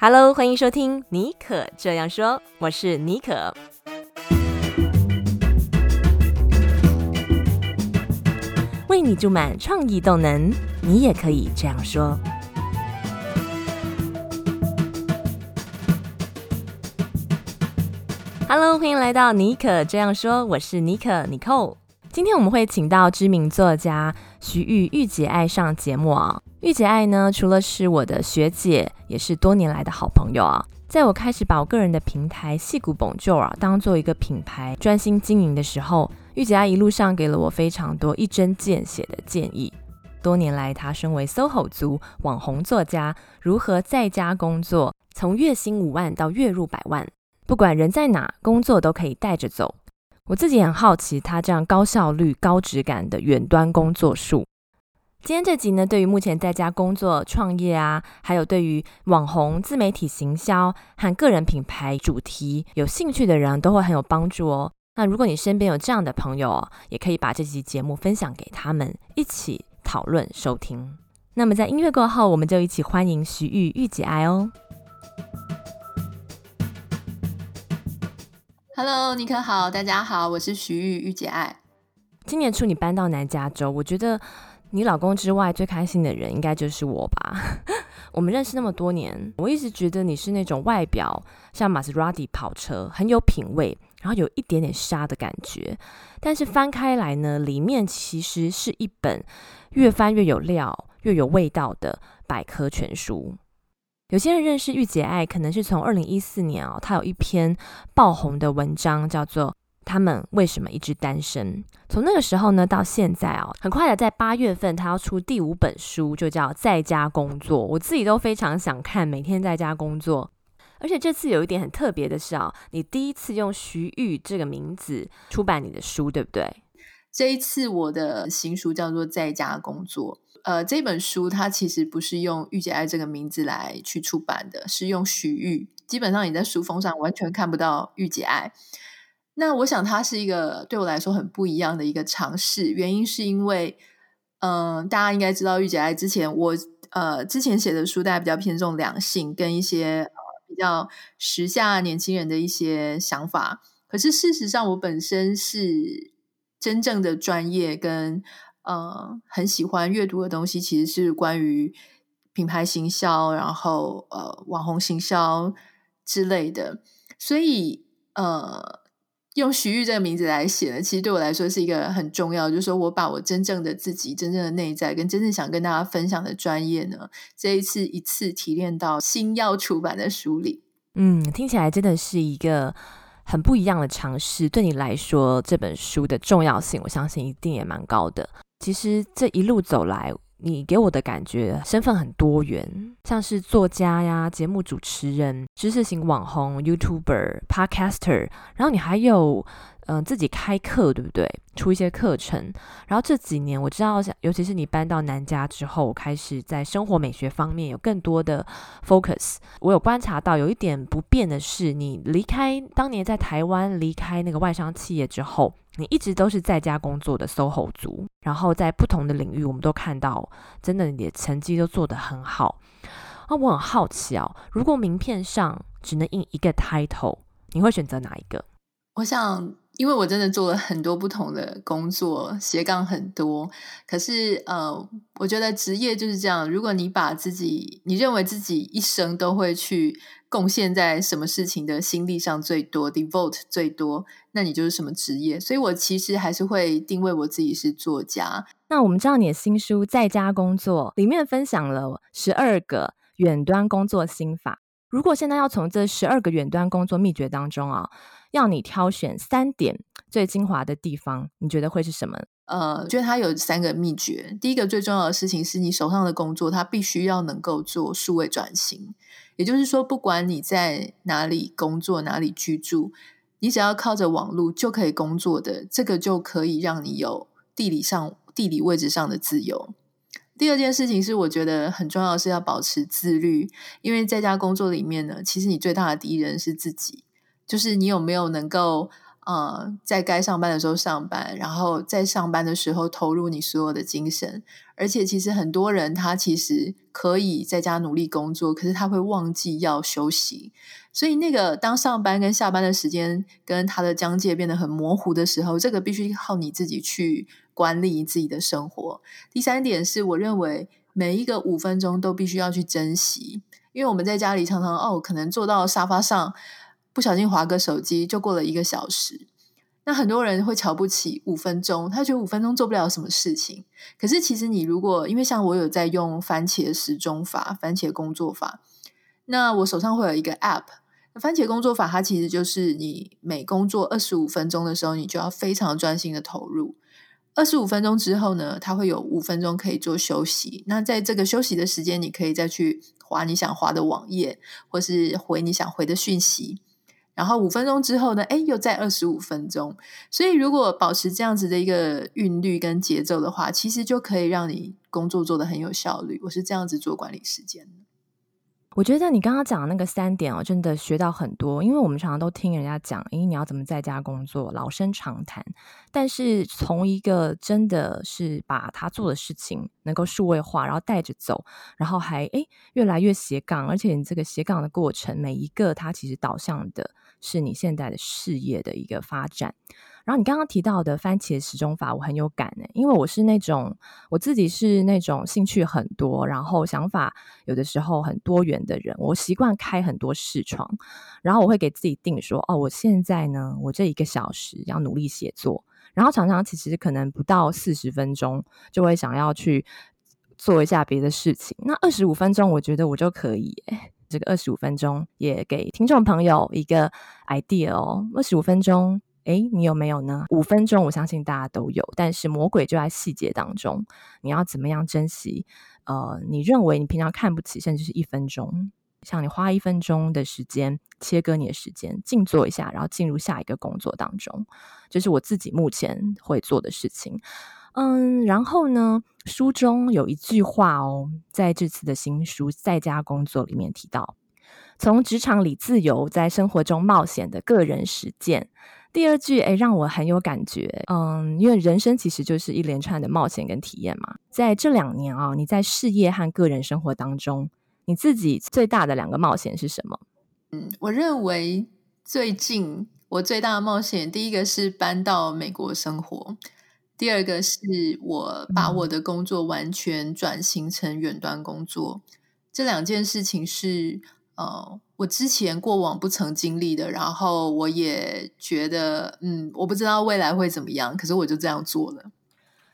Hello，欢迎收听尼可这样说，我是尼可。为你注满创意动能，你也可以这样说。Hello，欢迎来到尼可这样说，我是尼可 Nicole。今天我们会请到知名作家徐誉誉姐爱上节目啊。御姐爱呢，除了是我的学姐，也是多年来的好朋友啊。在我开始把我个人的平台矽谷 Bonjour 啊当做一个品牌，专心经营的时候，御姐爱一路上给了我非常多一针见血的建议。多年来，她身为 SOHO 族网红作家，如何在家工作，从月薪五万到月入百万，不管人在哪，工作都可以带着走。我自己很好奇，她这样高效率、高质感的远端工作术。今天这集呢，对于目前在家工作、创业啊，还有对于网红、自媒体行销和个人品牌主题有兴趣的人，都会很有帮助哦。那如果你身边有这样的朋友哦，也可以把这集节目分享给他们，一起讨论收听。那么在音乐过后，我们就一起欢迎徐玉玉姐爱哦。Hello，尼克好，大家好，我是徐玉玉姐爱。今年初你搬到南加州，我觉得。你老公之外最开心的人应该就是我吧？我们认识那么多年，我一直觉得你是那种外表像玛莎拉蒂跑车，很有品味，然后有一点点沙的感觉。但是翻开来呢，里面其实是一本越翻越有料、越有味道的百科全书。有些人认识御姐爱，可能是从二零一四年啊、哦，他有一篇爆红的文章，叫做。他们为什么一直单身？从那个时候呢，到现在哦，很快的在八月份，他要出第五本书，就叫《在家工作》。我自己都非常想看，每天在家工作。而且这次有一点很特别的是啊，你第一次用徐玉这个名字出版你的书，对不对？这一次我的新书叫做《在家工作》。呃，这本书它其实不是用御姐爱这个名字来去出版的，是用徐玉。基本上你在书封上完全看不到御姐爱。那我想，它是一个对我来说很不一样的一个尝试。原因是因为，嗯、大家应该知道，玉姐爱之前我呃之前写的书，大家比较偏重两性跟一些呃比较时下年轻人的一些想法。可是事实上，我本身是真正的专业跟呃很喜欢阅读的东西，其实是关于品牌行销，然后呃网红行销之类的。所以呃。用徐玉这个名字来写呢，其实对我来说是一个很重要，就是说我把我真正的自己、真正的内在跟真正想跟大家分享的专业呢，这一次一次提炼到新要出版的书里。嗯，听起来真的是一个很不一样的尝试。对你来说，这本书的重要性，我相信一定也蛮高的。其实这一路走来，你给我的感觉，身份很多元，像是作家呀、节目主持人、知识型网红、YouTuber、Podcaster，然后你还有嗯、自己开课，对不对？出一些课程。然后这几年我知道，尤其是你搬到南加之后，开始在生活美学方面有更多的 focus。我有观察到，有一点不变的是，你离开当年在台湾离开那个外商企业之后。你一直都是在家工作的 SOHO 族，然后在不同的领域，我们都看到，真的你的成绩都做得很好。啊，我很好奇哦，如果名片上只能印一个 title，你会选择哪一个？我想，因为我真的做了很多不同的工作，斜杠很多。可是，呃，我觉得职业就是这样。如果你把自己，你认为自己一生都会去贡献在什么事情的心力上最多，devote 最多，那你就是什么职业。所以我其实还是会定位我自己是作家。那我们知道你的新书《在家工作》里面分享了十二个远端工作心法。如果现在要从这十二个远端工作秘诀当中啊，要你挑选三点最精华的地方，你觉得会是什么？呃，觉得它有三个秘诀。第一个最重要的事情是你手上的工作，它必须要能够做数位转型。也就是说，不管你在哪里工作、哪里居住，你只要靠着网络就可以工作的，这个就可以让你有地理上、地理位置上的自由。第二件事情是，我觉得很重要是要保持自律，因为在家工作里面呢，其实你最大的敌人是自己。就是你有没有能够呃，在该上班的时候上班，然后在上班的时候投入你所有的精神。而且，其实很多人他其实可以在家努力工作，可是他会忘记要休息。所以，那个当上班跟下班的时间跟他的疆界变得很模糊的时候，这个必须靠你自己去管理自己的生活。第三点是，我认为每一个五分钟都必须要去珍惜，因为我们在家里常常哦，可能坐到沙发上。不小心滑个手机就过了一个小时，那很多人会瞧不起五分钟，他觉得五分钟做不了什么事情。可是其实你如果因为像我有在用番茄时钟法、番茄工作法，那我手上会有一个 App，番茄工作法它其实就是你每工作二十五分钟的时候，你就要非常专心的投入。二十五分钟之后呢，它会有五分钟可以做休息。那在这个休息的时间，你可以再去滑你想滑的网页，或是回你想回的讯息。然后五分钟之后呢，诶，又再二十五分钟。所以如果保持这样子的一个韵律跟节奏的话，其实就可以让你工作做得很有效率。我是这样子做管理时间的。我觉得你刚刚讲的那个三点哦，真的学到很多。因为我们常常都听人家讲，诶，你要怎么在家工作，老生常谈。但是从一个真的是把他做的事情能够数位化，然后带着走，然后还诶越来越斜杠，而且你这个斜杠的过程，每一个它其实导向的。是你现在的事业的一个发展。然后你刚刚提到的番茄时钟法，我很有感诶，因为我是那种我自己是那种兴趣很多，然后想法有的时候很多元的人。我习惯开很多视窗，然后我会给自己定说：哦，我现在呢，我这一个小时要努力写作。然后常常其实可能不到四十分钟，就会想要去做一下别的事情。那二十五分钟，我觉得我就可以诶。这个二十五分钟也给听众朋友一个 idea 哦。二十五分钟，诶，你有没有呢？五分钟，我相信大家都有。但是魔鬼就在细节当中，你要怎么样珍惜？呃，你认为你平常看不起，甚至是一分钟，像你花一分钟的时间切割你的时间，静坐一下，然后进入下一个工作当中，这是我自己目前会做的事情。嗯，然后呢，书中有一句话哦，在这次的新书《在家工作》里面提到，从职场里自由，在生活中冒险的个人实践。第二句，诶，让我很有感觉。嗯，因为人生其实就是一连串的冒险跟体验嘛。在这两年啊，你在事业和个人生活当中，你自己最大的两个冒险是什么？嗯，我认为最近我最大的冒险，第一个是搬到美国生活。第二个是我把我的工作完全转型成远端工作，嗯、这两件事情是呃我之前过往不曾经历的，然后我也觉得嗯我不知道未来会怎么样，可是我就这样做了。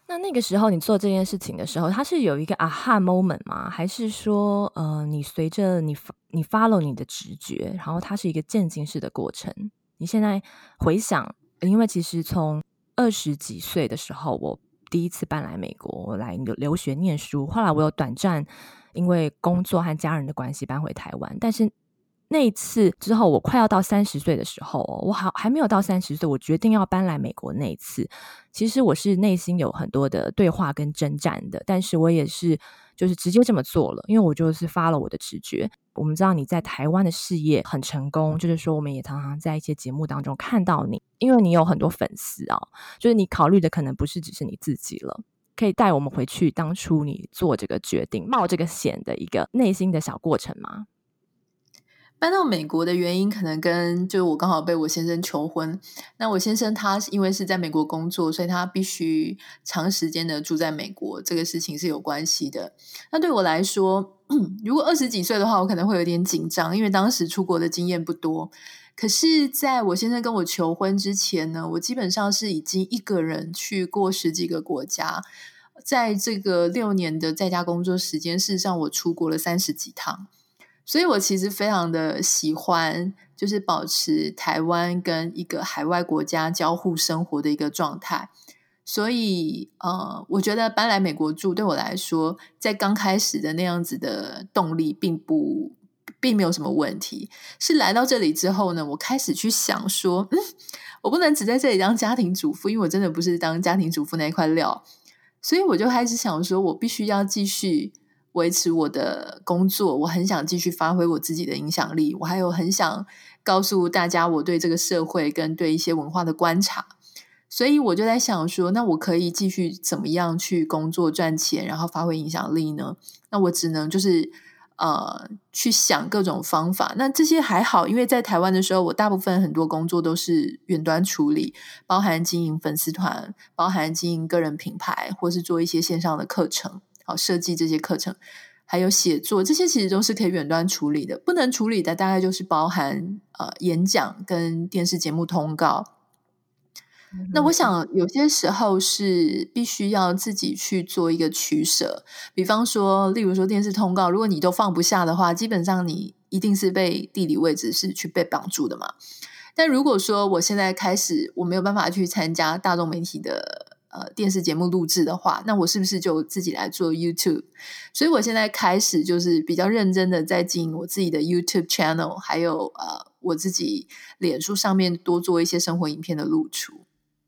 那那个时候你做这件事情的时候，它是有一个 aha moment 吗？还是说呃你随着你你 follow 你的直觉，然后它是一个渐进式的过程？你现在回想，因为其实从二十几岁的时候，我第一次搬来美国，我来留学念书。后来我有短暂因为工作和家人的关系搬回台湾，但是那一次之后，我快要到三十岁的时候，我好还没有到三十岁，我决定要搬来美国那一次，其实我是内心有很多的对话跟征战的，但是我也是就是直接这么做了，因为我就是发了我的直觉。我们知道你在台湾的事业很成功，就是说我们也常常在一些节目当中看到你，因为你有很多粉丝啊、哦，就是你考虑的可能不是只是你自己了，可以带我们回去当初你做这个决定、冒这个险的一个内心的小过程吗？搬到美国的原因，可能跟就是我刚好被我先生求婚。那我先生他因为是在美国工作，所以他必须长时间的住在美国，这个事情是有关系的。那对我来说，如果二十几岁的话，我可能会有点紧张，因为当时出国的经验不多。可是，在我先生跟我求婚之前呢，我基本上是已经一个人去过十几个国家。在这个六年的在家工作时间，事实上我出国了三十几趟。所以我其实非常的喜欢，就是保持台湾跟一个海外国家交互生活的一个状态。所以，呃，我觉得搬来美国住对我来说，在刚开始的那样子的动力，并不，并没有什么问题。是来到这里之后呢，我开始去想说，嗯，我不能只在这里当家庭主妇，因为我真的不是当家庭主妇那一块料。所以我就开始想说，我必须要继续。维持我的工作，我很想继续发挥我自己的影响力，我还有很想告诉大家我对这个社会跟对一些文化的观察，所以我就在想说，那我可以继续怎么样去工作赚钱，然后发挥影响力呢？那我只能就是呃去想各种方法。那这些还好，因为在台湾的时候，我大部分很多工作都是远端处理，包含经营粉丝团，包含经营个人品牌，或是做一些线上的课程。好，设计这些课程，还有写作，这些其实都是可以远端处理的。不能处理的大概就是包含呃演讲跟电视节目通告。嗯。那我想有些时候是必须要自己去做一个取舍。比方说，例如说电视通告，如果你都放不下的话，基本上你一定是被地理位置是去被绑住的嘛。但如果说我现在开始，我没有办法去参加大众媒体的。呃，电视节目录制的话，那我是不是就自己来做 YouTube？所以我现在开始就是比较认真的在经营我自己的 YouTube channel，还有呃，我自己脸书上面多做一些生活影片的露出。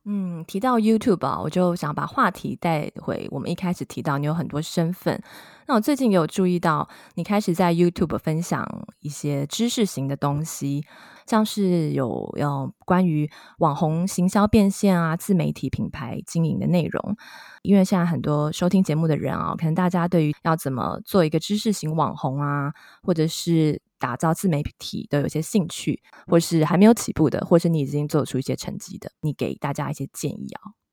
嗯，提到 YouTube 啊，我就想把话题带回我们一开始提到你有很多身份。那我最近有注意到，你开始在 YouTube 分享一些知识型的东西。像是有要关于网红行销变现啊、自媒体品牌经营的内容，因为现在很多收听节目的人啊，可能大家对于要怎么做一个知识型网红啊，或者是打造自媒体都有些兴趣，或是还没有起步的，或是你已经做出一些成绩的，你给大家一些建议啊。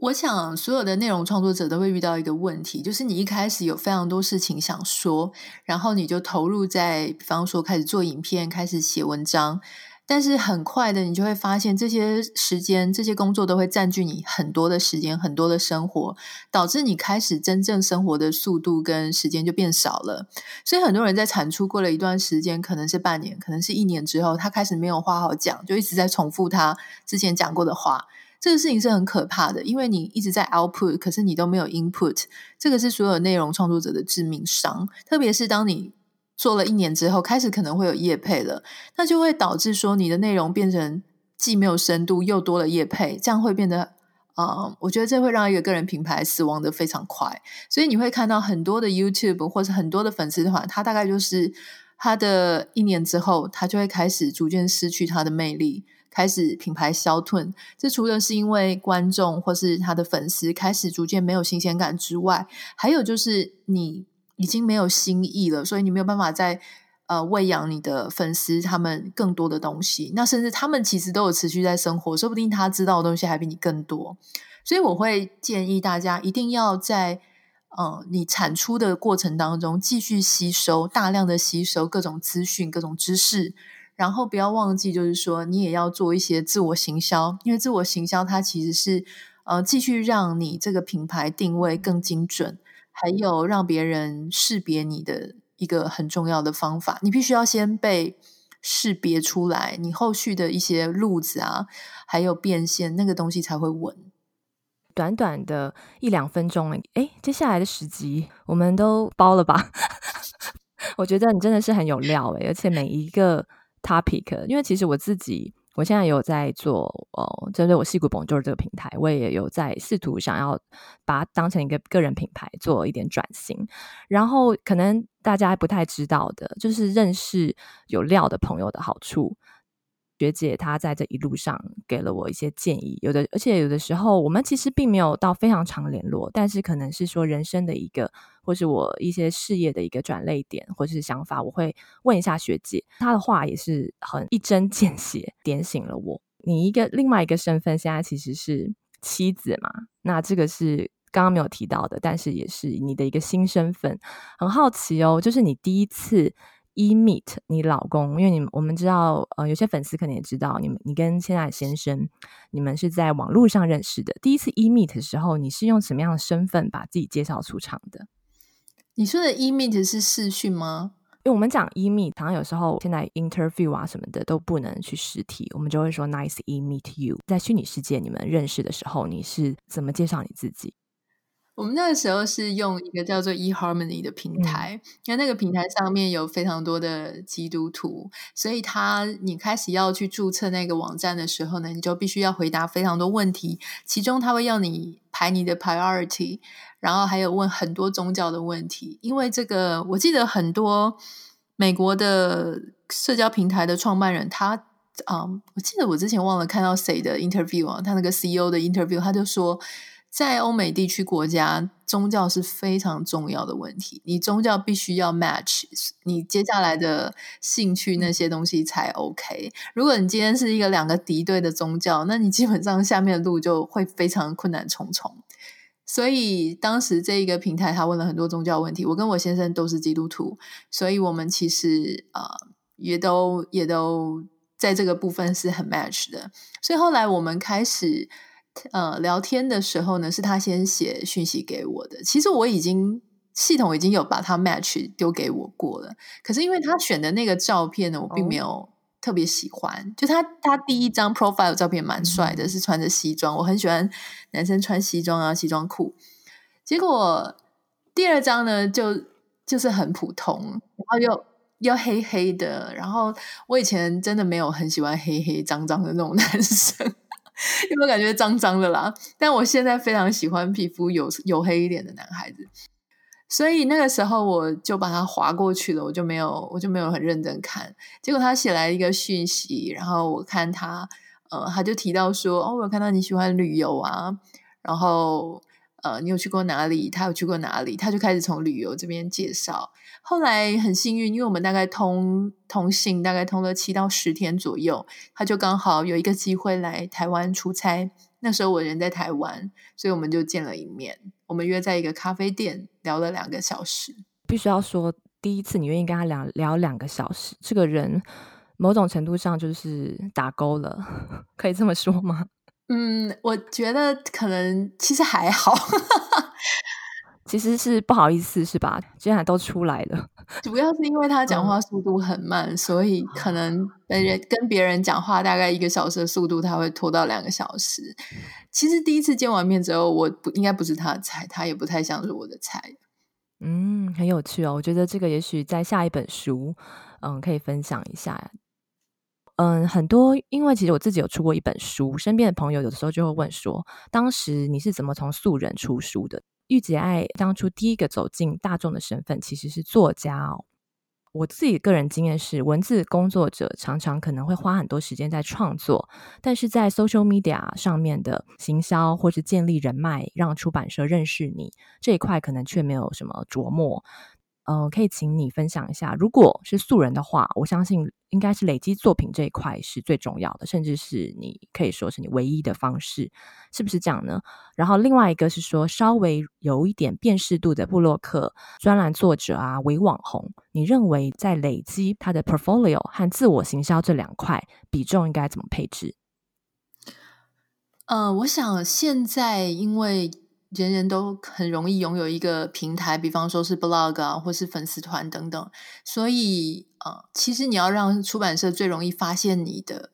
我想，所有的内容创作者都会遇到一个问题，就是你一开始有非常多事情想说，然后你就投入在，比方说开始做影片、开始写文章，但是很快的，你就会发现这些时间、这些工作都会占据你很多的时间、很多的生活，导致你开始真正生活的速度跟时间就变少了。所以很多人在产出过了一段时间，可能是半年，可能是一年之后，他开始没有话好讲，就一直在重复他之前讲过的话。这个事情是很可怕的，因为你一直在 output，可是你都没有 input，这个是所有内容创作者的致命伤。特别是当你做了一年之后，开始可能会有业配了，那就会导致说你的内容变成既没有深度，又多了业配，这样会变得，呃，我觉得这会让一个个人品牌死亡的非常快。所以你会看到很多的 YouTube 或是很多的粉丝团，它大概就是它的一年之后，它就会开始逐渐失去它的魅力。开始品牌消退，这除了是因为观众或是他的粉丝开始逐渐没有新鲜感之外，还有就是你已经没有新意了，所以你没有办法再呃喂养你的粉丝他们更多的东西。那甚至他们其实都有持续在生活，说不定他知道的东西还比你更多。所以我会建议大家一定要在呃你产出的过程当中继续吸收，大量的吸收各种资讯、各种知识。然后不要忘记，就是说你也要做一些自我行销，因为自我行销它其实是呃继续让你这个品牌定位更精准，还有让别人识别你的一个很重要的方法。你必须要先被识别出来，你后续的一些路子啊，还有变现那个东西才会稳。短短的一两分钟，哎，接下来的十集我们都包了吧？我觉得你真的是很有料诶，而且每一个。Topic，因为其实我自己，我现在有在做哦，针对我戏骨本就是这个平台，我也有在试图想要把它当成一个个人品牌，做一点转型。然后，可能大家不太知道的，就是认识有料的朋友的好处。学姐她在这一路上给了我一些建议，有的而且有的时候我们其实并没有到非常常联络，但是可能是说人生的一个，或是我一些事业的一个转类点，或者是想法，我会问一下学姐，她的话也是很一针见血，点醒了我。你一个另外一个身份现在其实是妻子嘛，那这个是刚刚没有提到的，但是也是你的一个新身份，很好奇哦，就是你第一次。一 meet 你老公，因为你我们知道，呃，有些粉丝可能也知道，你们你跟现在先生，你们是在网络上认识的。第一次一 meet 的时候，你是用什么样的身份把自己介绍出场的？你说的 e-meet 是视讯吗？因为我们讲 e-meet，好像有时候现在 interview 啊什么的都不能去实体，我们就会说 nice e-meet you。在虚拟世界你们认识的时候，你是怎么介绍你自己？我们那个时候是用一个叫做 eHarmony 的平台，那、嗯、那个平台上面有非常多的基督徒，所以他你开始要去注册那个网站的时候呢，你就必须要回答非常多问题，其中他会要你排你的 priority，然后还有问很多宗教的问题，因为这个我记得很多美国的社交平台的创办人，他嗯，我记得我之前忘了看到谁的 interview 啊，他那个 CEO 的 interview，他就说。在欧美地区国家，宗教是非常重要的问题。你宗教必须要 match 你接下来的兴趣那些东西才 OK。如果你今天是一个两个敌对的宗教，那你基本上下面的路就会非常困难重重。所以当时这一个平台，他问了很多宗教问题。我跟我先生都是基督徒，所以我们其实啊、呃、也都也都在这个部分是很 match 的。所以后来我们开始。呃，聊天的时候呢，是他先写讯息给我的。其实我已经系统已经有把他 match 丢给我过了，可是因为他选的那个照片呢，我并没有特别喜欢。哦、就他他第一张 profile 照片蛮帅的，嗯、是穿着西装，我很喜欢男生穿西装啊，西装裤。结果第二张呢，就就是很普通，然后又又黑黑的。然后我以前真的没有很喜欢黑黑脏脏的那种 男生。有没有感觉脏脏的啦？但我现在非常喜欢皮肤黝黝黑一点的男孩子，所以那个时候我就把它划过去了，我就没有，我就没有很认真看。结果他写来一个讯息，然后我看他，呃，他就提到说，哦，我有看到你喜欢旅游啊，然后。呃，你有去过哪里？他有去过哪里？他就开始从旅游这边介绍。后来很幸运，因为我们大概通通信，大概通了七到十天左右，他就刚好有一个机会来台湾出差。那时候我人在台湾，所以我们就见了一面。我们约在一个咖啡店聊了两个小时。必须要说，第一次你愿意跟他聊聊两个小时，这个人某种程度上就是打勾了，可以这么说吗？嗯，我觉得可能其实还好，其实是不好意思，是吧？既然都出来了，主要是因为他讲话速度很慢，嗯、所以可能别人跟别人讲话大概一个小时的速度，他会拖到两个小时。其实第一次见完面之后，我不应该不是他的菜，他也不太像是我的菜。嗯，很有趣哦，我觉得这个也许在下一本书，嗯，可以分享一下。嗯，很多，因为其实我自己有出过一本书，身边的朋友有的时候就会问说，当时你是怎么从素人出书的？御姐爱当初第一个走进大众的身份其实是作家哦。我自己个人经验是，文字工作者常常可能会花很多时间在创作，但是在 social media 上面的行销或是建立人脉，让出版社认识你这一块，可能却没有什么琢磨。嗯、呃，可以请你分享一下，如果是素人的话，我相信应该是累积作品这一块是最重要的，甚至是你可以说是你唯一的方式，是不是这样呢？然后另外一个是说，稍微有一点辨识度的部落客、专栏作者啊，为网红，你认为在累积他的 portfolio 和自我行销这两块比重应该怎么配置？呃，我想现在因为。人人都很容易拥有一个平台，比方说是 blog 啊，或是粉丝团等等。所以啊、其实你要让出版社最容易发现你的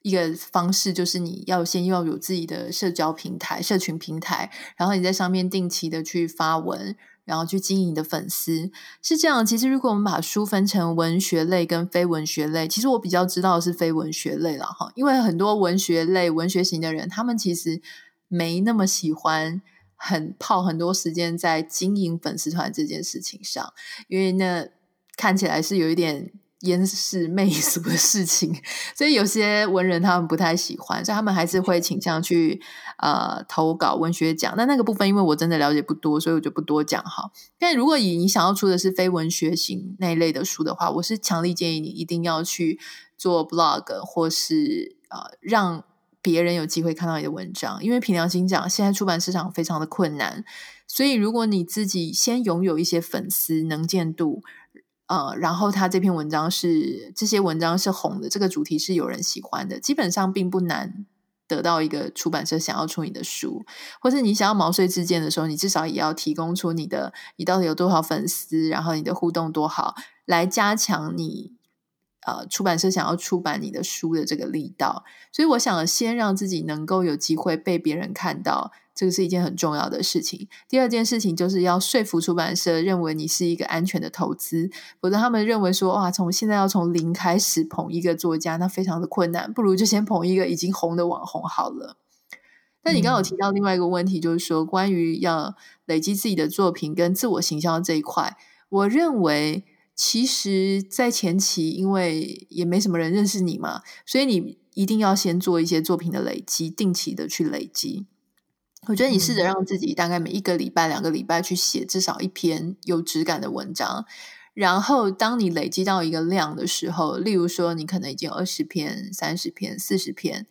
一个方式，就是你要先要有自己的社交平台、社群平台，然后你在上面定期的去发文，然后去经营你的粉丝。是这样。其实如果我们把书分成文学类跟非文学类，其实我比较知道的是非文学类了哈，因为很多文学类、文学型的人，他们其实。没那么喜欢很泡很多时间在经营粉丝团这件事情上，因为那看起来是有一点淹世媚俗的事情，所以有些文人他们不太喜欢，所以他们还是会倾向去呃投稿文学奖。那那个部分，因为我真的了解不多，所以我就不多讲哈。但如果以你想要出的是非文学型那一类的书的话，我是强力建议你一定要去做 blog 或是呃让。别人有机会看到你的文章，因为凭良心讲，现在出版市场非常的困难，所以如果你自己先拥有一些粉丝能见度，呃，然后他这篇文章是这些文章是红的，这个主题是有人喜欢的，基本上并不难得到一个出版社想要出你的书，或是你想要毛遂自荐的时候，你至少也要提供出你的你到底有多少粉丝，然后你的互动多好，来加强你。呃出版社想要出版你的书的这个力道。所以我想先让自己能够有机会被别人看到。这个是一件很重要的事情。第二件事情就是要说服出版社认为你是一个安全的投资，否则他们认为说哇，从现在要从零开始捧一个作家，那非常的困难，不如就先捧一个已经红的网红好了。那你刚刚有提到另外一个问题，就是说关于要累积自己的作品跟自我形象这一块，我认为其实，在前期因为也没什么人认识你嘛，所以你一定要先做一些作品的累积，定期的去累积。我觉得你试着让自己大概每一个礼拜、两个礼拜去写至少一篇有质感的文章，然后当你累积到一个量的时候，例如说你可能已经二十篇、三十篇、四十篇，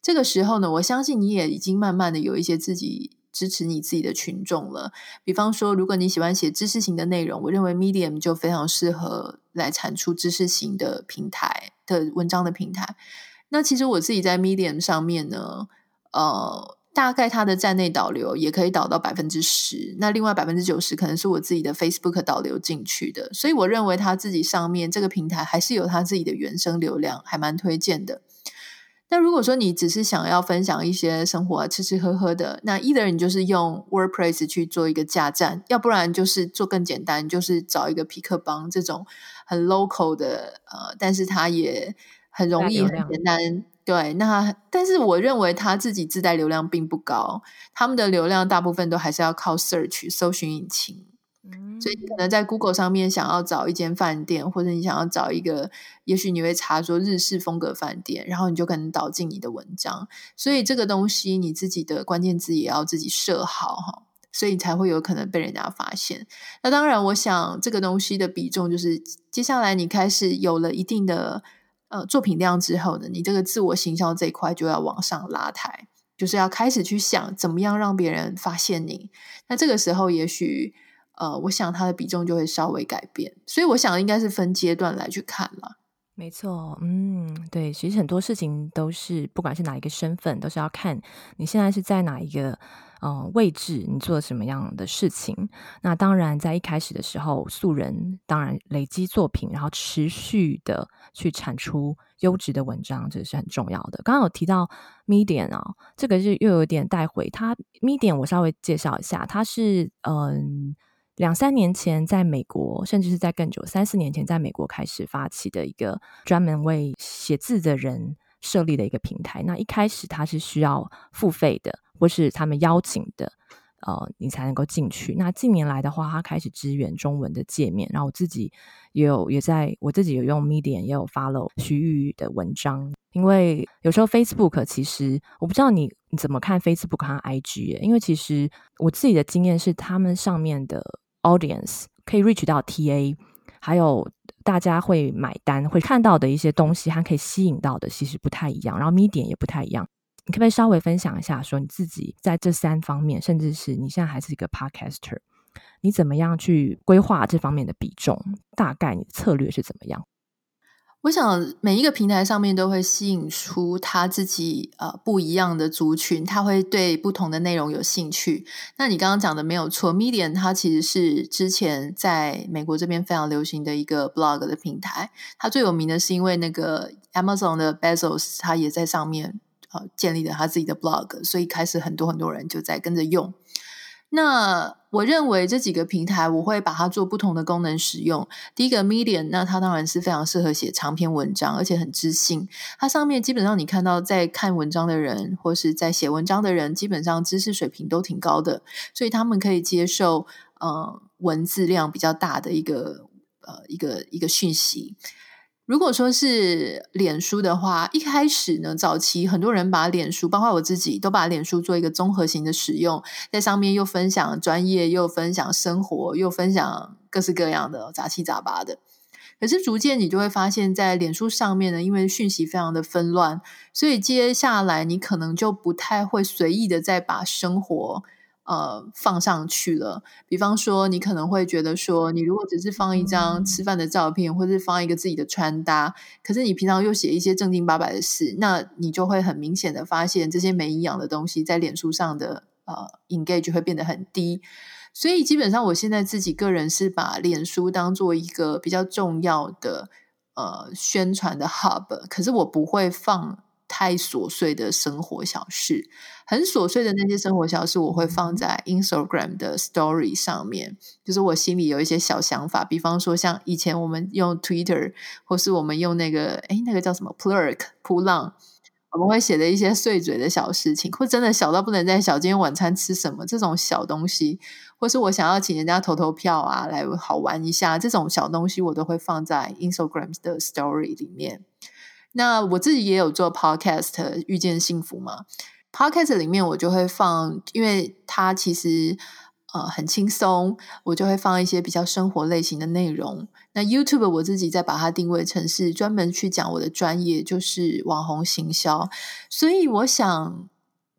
这个时候呢，我相信你也已经慢慢的有一些自己支持你自己的群众了。比方说，如果你喜欢写知识型的内容，我认为 Medium 就非常适合来产出知识型的平台的文章的平台。那其实我自己在 Medium 上面呢，呃。大概它的站内导流也可以导到百分之十，那另外百分之九十可能是我自己的 Facebook 导流进去的，所以我认为它自己上面这个平台还是有它自己的原生流量，还蛮推荐的。那如果说你只是想要分享一些生活啊，吃吃喝喝的，那 either 你就是用 WordPress 去做一个架站，要不然就是做更简单，就是找一个皮克邦这种很 local 的，呃，但是它也很容易很简单。对，那但是我认为他自己自带流量并不高，他们的流量大部分都还是要靠 search 搜寻引擎。嗯，所以你可能在 Google 上面想要找一间饭店，或者你想要找一个，也许你会查说日式风格饭店，然后你就可能导进你的文章。所以这个东西你自己的关键字也要自己设好哈，所以才会有可能被人家发现。那当然，我想这个东西的比重就是接下来你开始有了一定的。呃，作品量之后呢，你这个自我行销这一块就要往上拉抬，就是要开始去想怎么样让别人发现你。那这个时候，也许呃，我想它的比重就会稍微改变。所以，我想应该是分阶段来去看了。没错，嗯，对，其实很多事情都是，不管是哪一个身份，都是要看你现在是在哪一个。呃，位置你做什么样的事情？那当然，在一开始的时候，素人当然累积作品，然后持续的去产出优质的文章，这是很重要的。刚刚有提到 Medium 啊、这个是又有点带回它 Medium，我稍微介绍一下，它是嗯两三年前在美国，甚至是在更久三四年前在美国开始发起的一个专门为写字的人设立的一个平台。那一开始它是需要付费的。或是他们邀请的，呃，你才能够进去。那近年来的话，他开始支援中文的界面，然后我自己也有也在我自己有用 Medium，也有 follow 徐玉的文章。因为有时候 Facebook 其实我不知道你你怎么看 Facebook 和 IG，因为其实我自己的经验是，他们上面的 audience 可以 reach 到 TA，还有大家会买单会看到的一些东西，它可以吸引到的，其实不太一样。然后 Medium 也不太一样。你可不可以稍微分享一下，说你自己在这三方面，甚至是你现在还是一个 podcaster，你怎么样去规划这方面的比重？大概你的策略是怎么样？我想每一个平台上面都会吸引出他自己呃不一样的族群，他会对不同的内容有兴趣。那你刚刚讲的没有错，Medium 它其实是之前在美国这边非常流行的一个 blog 的平台。它最有名的是因为那个 Amazon 的 Bezos，他也在上面。呃，建立了他自己的 blog，所以开始很多很多人就在跟着用。那我认为这几个平台，我会把它做不同的功能使用。第一个 Medium，那它当然是非常适合写长篇文章，而且很知性。它上面基本上你看到在看文章的人，或是在写文章的人，基本上知识水平都挺高的，所以他们可以接受呃文字量比较大的一个呃一个一个讯息。如果说是脸书的话，一开始呢，早期很多人把脸书，包括我自己，都把脸书做一个综合型的使用，在上面又分享专业，又分享生活，又分享各式各样的杂七杂八的。可是逐渐你就会发现，在脸书上面呢，因为讯息非常的纷乱，所以接下来你可能就不太会随意的再把生活。呃，放上去了。比方说，你可能会觉得说，你如果只是放一张吃饭的照片，或是放一个自己的穿搭，可是你平常又写一些正经八百的事，那你就会很明显的发现，这些没营养的东西在脸书上的呃 engage 会变得很低。所以基本上，我现在自己个人是把脸书当做一个比较重要的呃宣传的 hub，可是我不会放太琐碎的生活小事，很琐碎的那些生活小事，我会放在 Instagram 的 Story 上面。就是我心里有一些小想法，比方说像以前我们用 Twitter，或是我们用那个诶那个叫什么 Plurk 噗浪，我们会写的一些碎嘴的小事情，或真的小到不能再小，今天晚餐吃什么这种小东西，或是我想要请人家投投票啊，来好玩一下，这种小东西我都会放在 Instagram 的 Story 里面。那我自己也有做 podcast，遇见幸福嘛。podcast 里面我就会放，因为它其实呃很轻松，我就会放一些比较生活类型的内容。那 YouTube 我自己再把它定位成是专门去讲我的专业，就是网红行销。所以我想，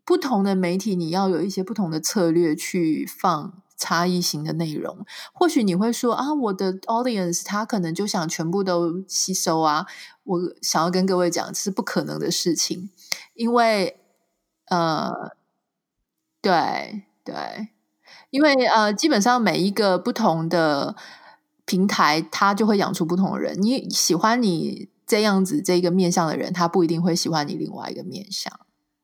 不同的媒体你要有一些不同的策略去放。差异型的内容，或许你会说啊，我的 audience 他可能就想全部都吸收啊。我想要跟各位讲，这是不可能的事情，因为呃，对对，因为呃，基本上每一个不同的平台，它就会养出不同的人。你喜欢你这样子这个面向的人，他不一定会喜欢你另外一个面向。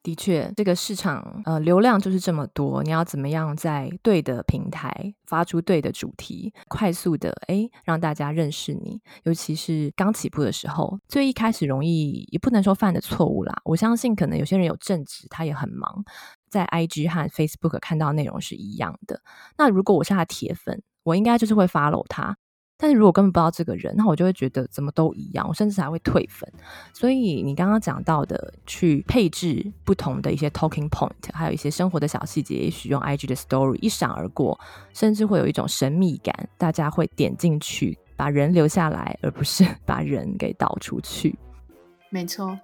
的确，这个市场呃流量就是这么多，你要怎么样在对的平台发出对的主题，快速的诶让大家认识你。尤其是刚起步的时候，最一开始容易也不能说犯的错误啦。我相信可能有些人有正职，他也很忙，在 IG 和 Facebook 看到内容是一样的。那如果我是他的铁粉，我应该就是会 follow 他。但是如果根本不知道这个人，那我就会觉得怎么都一样，我甚至还会退粉。所以你刚刚讲到的，去配置不同的一些 talking point，还有一些生活的小细节，也许用 IG 的 story 一闪而过，甚至会有一种神秘感，大家会点进去，把人留下来，而不是 把人给导出去。没错。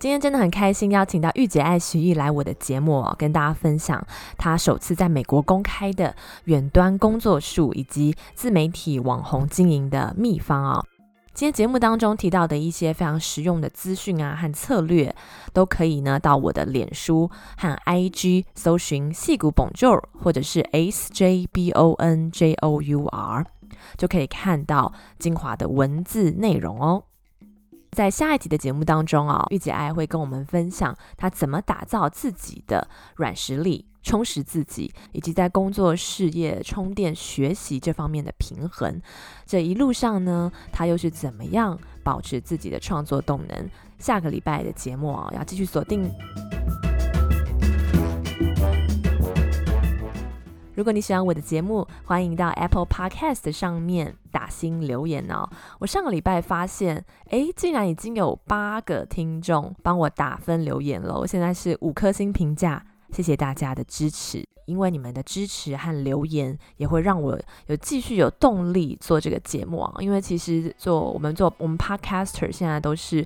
今天真的很开心，邀请到御姐爱徐艺来我的节目哦，跟大家分享她首次在美国公开的远端工作术以及自媒体网红经营的秘方哦。今天节目当中提到的一些非常实用的资讯啊和策略，都可以呢到我的脸书和 IG 搜寻矽谷 Bonjour 或者是 S J B O N J O U R，就可以看到精华的文字内容哦。在下一集的节目当中啊，玉姐爱会跟我们分享她怎么打造自己的软实力，充实自己，以及在工作、事业、充电、学习这方面的平衡。这一路上呢，她又是怎么样保持自己的创作动能？下个礼拜的节目啊，要继续锁定。如果你喜欢我的节目，欢迎到 Apple Podcast 上面打星留言哦。我上个礼拜发现，诶，竟然已经有八个听众帮我打分留言了。我现在是五颗星评价，谢谢大家的支持。因为你们的支持和留言，也会让我有继续有动力做这个节目啊。因为其实做我们做我们 Podcaster 现在都是。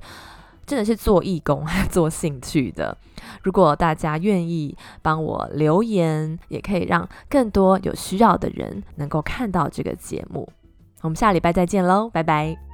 真的是做义工、做兴趣的。如果大家愿意帮我留言，也可以让更多有需要的人能够看到这个节目。我们下礼拜再见喽，拜拜。